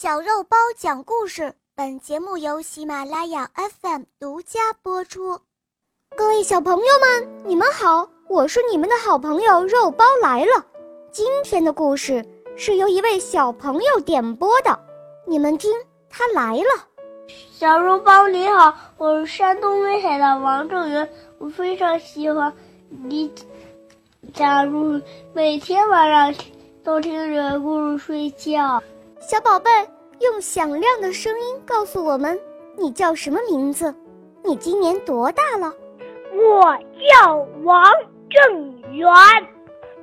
小肉包讲故事，本节目由喜马拉雅 FM 独家播出。各位小朋友们，你们好，我是你们的好朋友肉包来了。今天的故事是由一位小朋友点播的，你们听，他来了。小肉包你好，我是山东威海的王正元，我非常喜欢你加入每天晚上都听着故事睡觉。小宝贝，用响亮的声音告诉我们，你叫什么名字？你今年多大了？我叫王正元，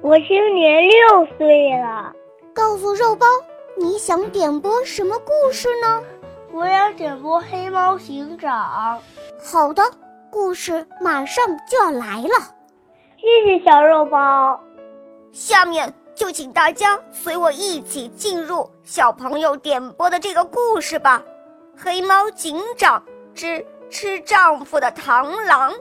我今年六岁了。告诉肉包，你想点播什么故事呢？我想点播《黑猫警长》。好的，故事马上就要来了。谢谢小肉包。下面。就请大家随我一起进入小朋友点播的这个故事吧，《黑猫警长之吃丈夫的螳螂》。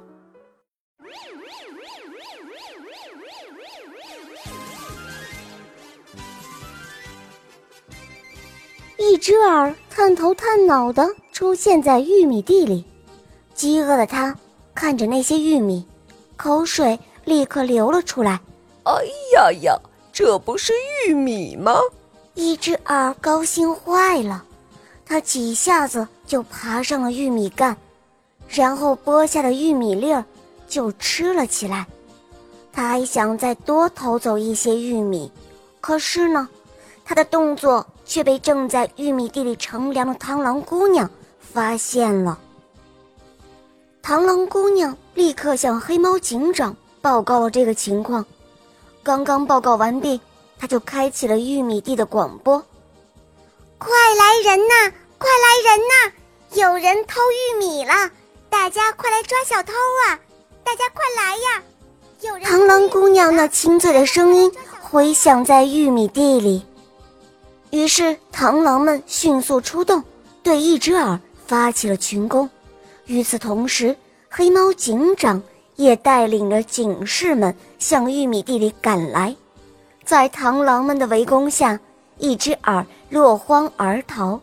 一只耳探头探脑的出现在玉米地里，饥饿的他看着那些玉米，口水立刻流了出来。哎呀呀！这不是玉米吗？一只耳高兴坏了，它几下子就爬上了玉米杆，然后剥下的玉米粒儿就吃了起来。他还想再多偷走一些玉米，可是呢，他的动作却被正在玉米地里乘凉的螳螂姑娘发现了。螳螂姑娘立刻向黑猫警长报告了这个情况。刚刚报告完毕，他就开启了玉米地的广播：“快来人呐！快来人呐！有人偷玉米了！大家快来抓小偷啊！大家快来呀！”有人。螳螂姑娘那清脆的声音回响在玉米地里，于是螳螂们迅速出动，对一只耳发起了群攻。与此同时，黑猫警长。也带领着警士们向玉米地里赶来，在螳螂们的围攻下，一只耳落荒而逃。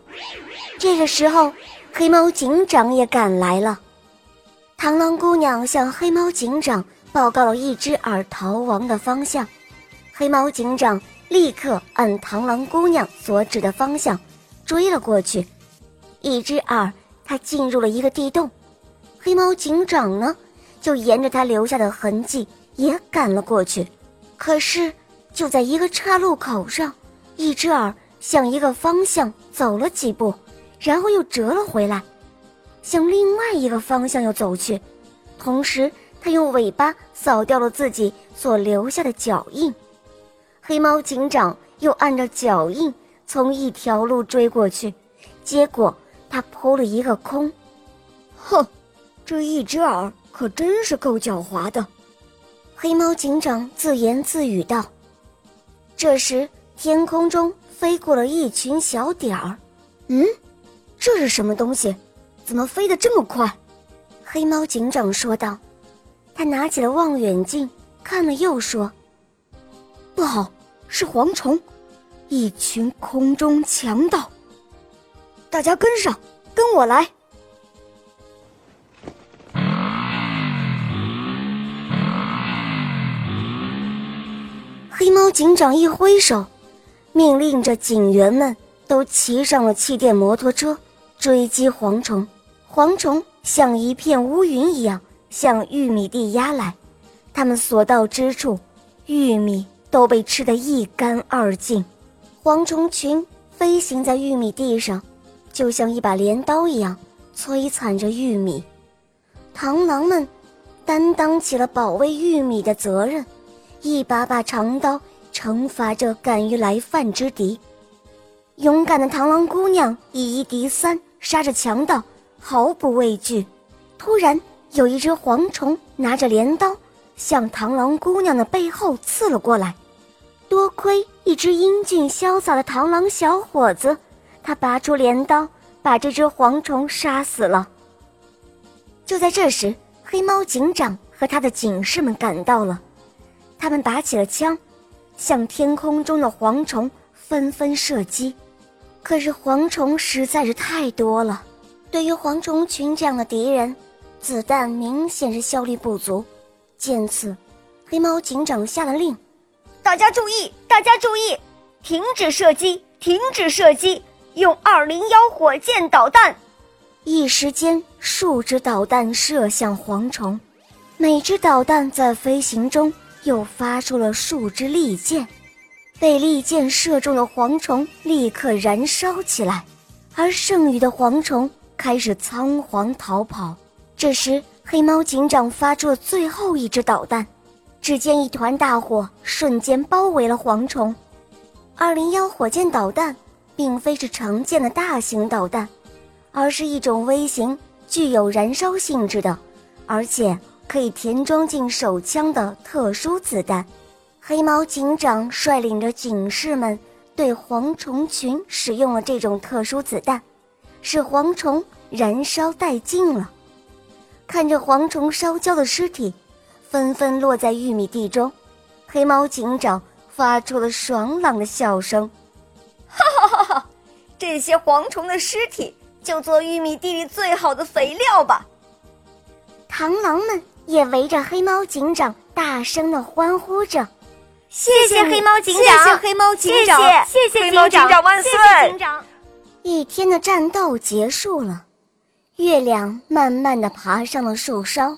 这个时候，黑猫警长也赶来了。螳螂姑娘向黑猫警长报告了一只耳逃亡的方向，黑猫警长立刻按螳螂姑娘所指的方向追了过去。一只耳，它进入了一个地洞，黑猫警长呢？就沿着他留下的痕迹也赶了过去，可是就在一个岔路口上，一只耳向一个方向走了几步，然后又折了回来，向另外一个方向又走去，同时他用尾巴扫掉了自己所留下的脚印。黑猫警长又按照脚印从一条路追过去，结果他扑了一个空。哼，这一只耳。可真是够狡猾的，黑猫警长自言自语道。这时，天空中飞过了一群小点儿。嗯，这是什么东西？怎么飞得这么快？黑猫警长说道。他拿起了望远镜，看了又说：“不好，是蝗虫，一群空中强盗。大家跟上，跟我来。”黑猫警长一挥手，命令着警员们都骑上了气垫摩托车，追击蝗虫。蝗虫像一片乌云一样向玉米地压来，他们所到之处，玉米都被吃得一干二净。蝗虫群飞行在玉米地上，就像一把镰刀一样摧残着玉米。螳螂们担当起了保卫玉米的责任。一把把长刀惩罚着敢于来犯之敌，勇敢的螳螂姑娘以一敌三，杀着强盗，毫不畏惧。突然，有一只蝗虫拿着镰刀向螳螂姑娘的背后刺了过来。多亏一只英俊潇洒的螳螂小伙子，他拔出镰刀，把这只蝗虫杀死了。就在这时，黑猫警长和他的警士们赶到了。他们打起了枪，向天空中的蝗虫纷纷射击。可是蝗虫实在是太多了，对于蝗虫群这样的敌人，子弹明显是效率不足。见此，黑猫警长下了令：“大家注意，大家注意，停止射击，停止射击，用二零幺火箭导弹。”一时间，数支导弹射向蝗虫，每支导弹在飞行中又发出了数支利箭。被利箭射中的蝗虫立刻燃烧起来，而剩余的蝗虫开始仓皇逃跑。这时，黑猫警长发出了最后一支导弹，只见一团大火瞬间包围了蝗虫。二零幺火箭导弹并非是常见的大型导弹，而是一种微型、具有燃烧性质的，而且可以填装进手枪的特殊子弹。黑猫警长率领着警士们对蝗虫群使用了这种特殊子弹，使蝗虫燃烧殆尽了。看着蝗虫烧焦的尸体，纷纷落在玉米地中，黑猫警长发出了爽朗的笑声：“哈哈哈哈！这些蝗虫的尸体就做玉米地里最好的肥料吧！”螳螂们也围着黑猫警长大声的欢呼着。谢谢黑猫警长，谢谢黑猫警长，谢谢黑猫警长万岁！一天的战斗结束了，月亮慢慢的爬上了树梢，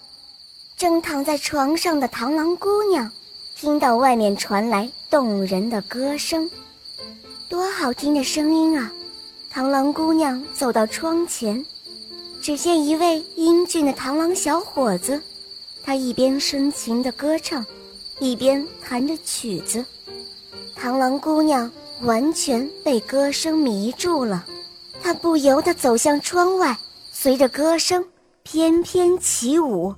正躺在床上的螳螂姑娘，听到外面传来动人的歌声，多好听的声音啊！螳螂姑娘走到窗前，只见一位英俊的螳螂小伙子，他一边深情的歌唱。一边弹着曲子，螳螂姑娘完全被歌声迷住了，她不由得走向窗外，随着歌声翩翩起舞。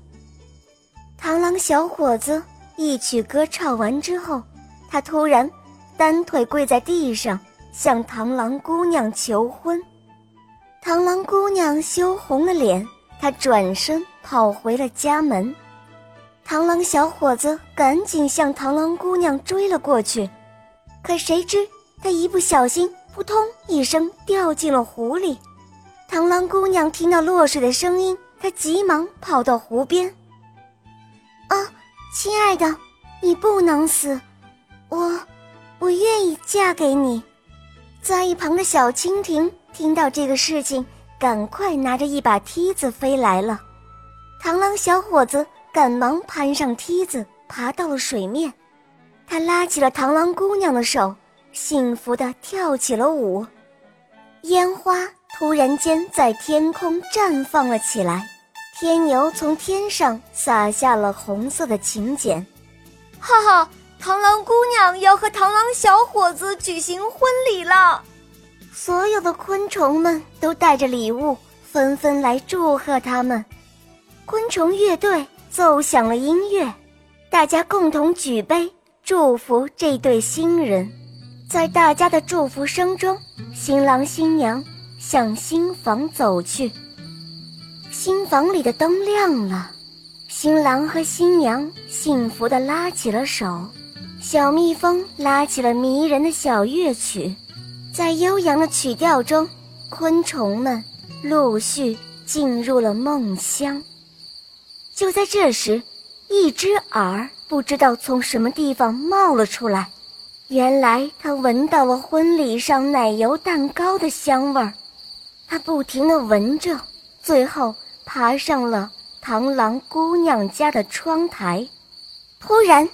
螳螂小伙子一曲歌唱完之后，他突然单腿跪在地上，向螳螂姑娘求婚。螳螂姑娘羞红了脸，她转身跑回了家门。螳螂小伙子赶紧向螳螂姑娘追了过去，可谁知他一不小心，扑通一声掉进了湖里。螳螂姑娘听到落水的声音，她急忙跑到湖边。啊，亲爱的，你不能死，我，我愿意嫁给你。在一旁的小蜻蜓听到这个事情，赶快拿着一把梯子飞来了。螳螂小伙子。赶忙攀上梯子，爬到了水面。他拉起了螳螂姑娘的手，幸福地跳起了舞。烟花突然间在天空绽放了起来，天牛从天上洒下了红色的请柬。哈哈，螳螂姑娘要和螳螂小伙子举行婚礼了。所有的昆虫们都带着礼物，纷纷来祝贺他们。昆虫乐队。奏响了音乐，大家共同举杯祝福这对新人。在大家的祝福声中，新郎新娘向新房走去。新房里的灯亮了，新郎和新娘幸福地拉起了手。小蜜蜂拉起了迷人的小乐曲，在悠扬的曲调中，昆虫们陆续进入了梦乡。就在这时，一只耳不知道从什么地方冒了出来。原来他闻到了婚礼上奶油蛋糕的香味儿，他不停地闻着，最后爬上了螳螂姑娘家的窗台。突然，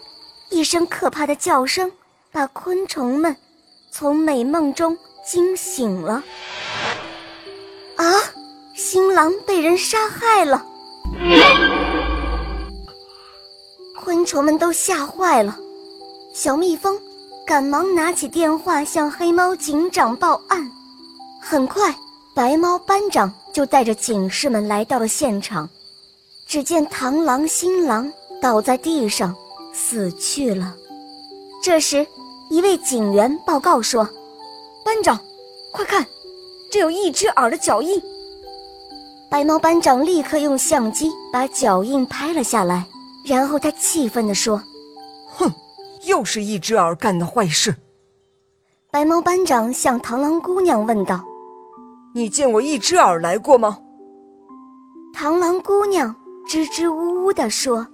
一声可怕的叫声把昆虫们从美梦中惊醒了。啊！新郎被人杀害了！昆虫们都吓坏了，小蜜蜂赶忙拿起电话向黑猫警长报案。很快，白猫班长就带着警士们来到了现场。只见螳螂新郎倒在地上，死去了。这时，一位警员报告说：“班长，快看，这有一只耳的脚印。”白猫班长立刻用相机把脚印拍了下来。然后他气愤地说：“哼，又是一只耳干的坏事。”白猫班长向螳螂姑娘问道：“你见我一只耳来过吗？”螳螂姑娘支支吾吾地说：“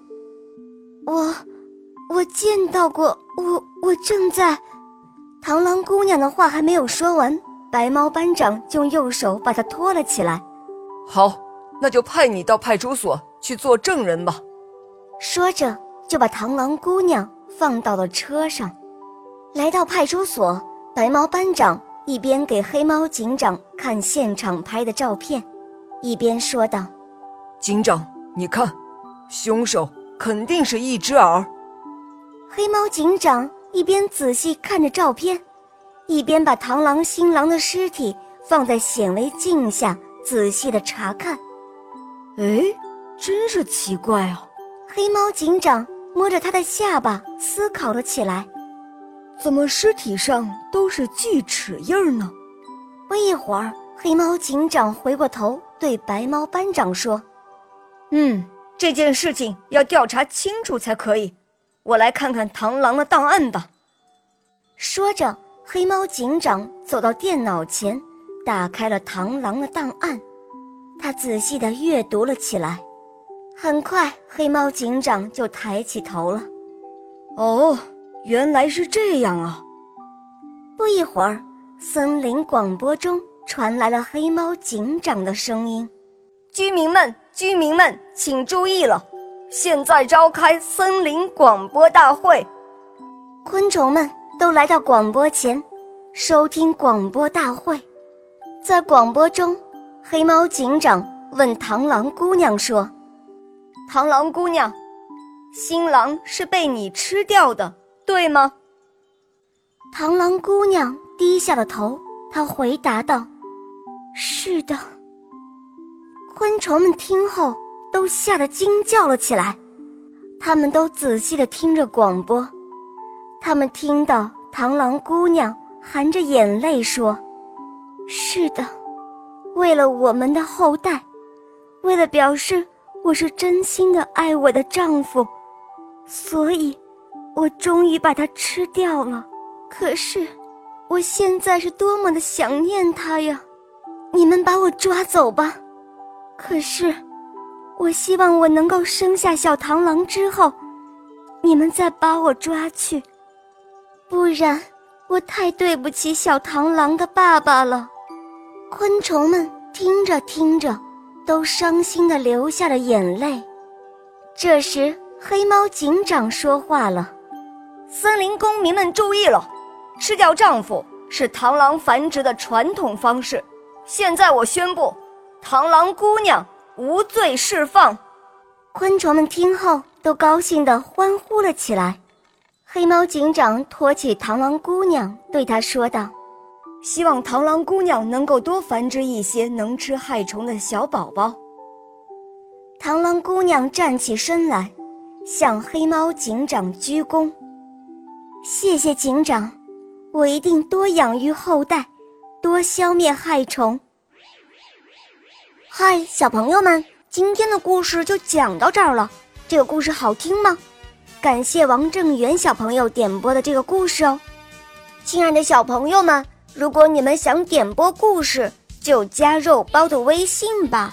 我，我见到过，我我正在……”螳螂姑娘的话还没有说完，白猫班长就用右手把她拖了起来。“好，那就派你到派出所去做证人吧。”说着，就把螳螂姑娘放到了车上，来到派出所。白猫班长一边给黑猫警长看现场拍的照片，一边说道：“警长，你看，凶手肯定是一只耳。”黑猫警长一边仔细看着照片，一边把螳螂新郎的尸体放在显微镜下仔细的查看。哎，真是奇怪啊！黑猫警长摸着他的下巴思考了起来。怎么尸体上都是锯齿印呢？不一会儿，黑猫警长回过头对白猫班长说：“嗯，这件事情要调查清楚才可以。我来看看螳螂的档案吧。”说着，黑猫警长走到电脑前，打开了螳螂的档案，他仔细地阅读了起来。很快，黑猫警长就抬起头了。“哦。”原来是这样啊！不一会儿，森林广播中传来了黑猫警长的声音：“居民们，居民们，请注意了，现在召开森林广播大会。”昆虫们都来到广播前，收听广播大会。在广播中，黑猫警长问螳螂姑娘说：“螳螂姑娘，新郎是被你吃掉的。”对吗？螳螂姑娘低下了头，她回答道：“是的。”昆虫们听后都吓得惊叫了起来，他们都仔细的听着广播，他们听到螳螂姑娘含着眼泪说：“是的，为了我们的后代，为了表示我是真心的爱我的丈夫，所以。”我终于把他吃掉了，可是，我现在是多么的想念他呀！你们把我抓走吧。可是，我希望我能够生下小螳螂之后，你们再把我抓去，不然我太对不起小螳螂的爸爸了。昆虫们听着听着，都伤心的流下了眼泪。这时，黑猫警长说话了。森林公民们注意了，吃掉丈夫是螳螂繁殖的传统方式。现在我宣布，螳螂姑娘无罪释放。昆虫们听后都高兴地欢呼了起来。黑猫警长托起螳螂姑娘，对她说道：“希望螳螂姑娘能够多繁殖一些能吃害虫的小宝宝。”螳螂姑娘站起身来，向黑猫警长鞠躬。谢谢警长，我一定多养育后代，多消灭害虫。嗨，小朋友们，今天的故事就讲到这儿了。这个故事好听吗？感谢王正元小朋友点播的这个故事哦。亲爱的小朋友们，如果你们想点播故事，就加肉包的微信吧。